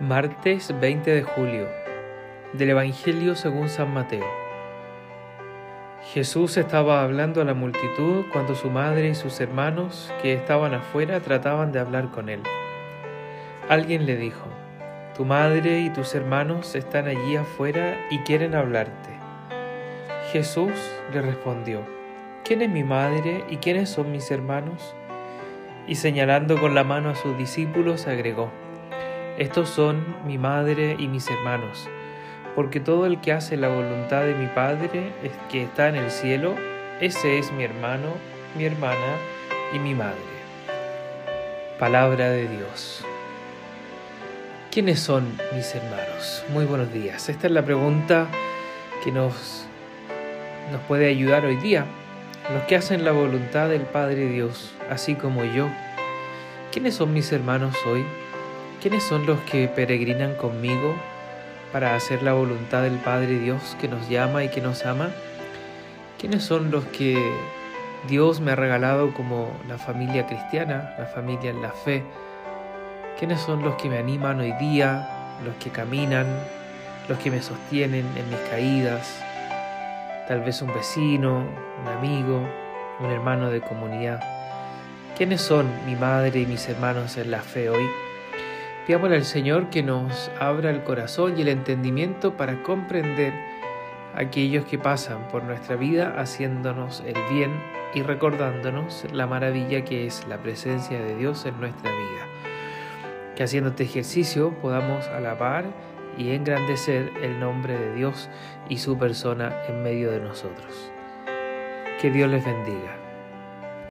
Martes 20 de julio del Evangelio según San Mateo. Jesús estaba hablando a la multitud cuando su madre y sus hermanos que estaban afuera trataban de hablar con él. Alguien le dijo, Tu madre y tus hermanos están allí afuera y quieren hablarte. Jesús le respondió, ¿quién es mi madre y quiénes son mis hermanos? Y señalando con la mano a sus discípulos agregó, estos son mi madre y mis hermanos, porque todo el que hace la voluntad de mi Padre que está en el cielo, ese es mi hermano, mi hermana y mi madre. Palabra de Dios. ¿Quiénes son mis hermanos? Muy buenos días. Esta es la pregunta que nos, nos puede ayudar hoy día. Los que hacen la voluntad del Padre Dios, así como yo. ¿Quiénes son mis hermanos hoy? ¿Quiénes son los que peregrinan conmigo para hacer la voluntad del Padre Dios que nos llama y que nos ama? ¿Quiénes son los que Dios me ha regalado como la familia cristiana, la familia en la fe? ¿Quiénes son los que me animan hoy día, los que caminan, los que me sostienen en mis caídas? Tal vez un vecino, un amigo, un hermano de comunidad. ¿Quiénes son mi madre y mis hermanos en la fe hoy? Pidámosle al Señor que nos abra el corazón y el entendimiento para comprender aquellos que pasan por nuestra vida haciéndonos el bien y recordándonos la maravilla que es la presencia de Dios en nuestra vida. Que haciendo este ejercicio podamos alabar y engrandecer el nombre de Dios y su persona en medio de nosotros. Que Dios les bendiga.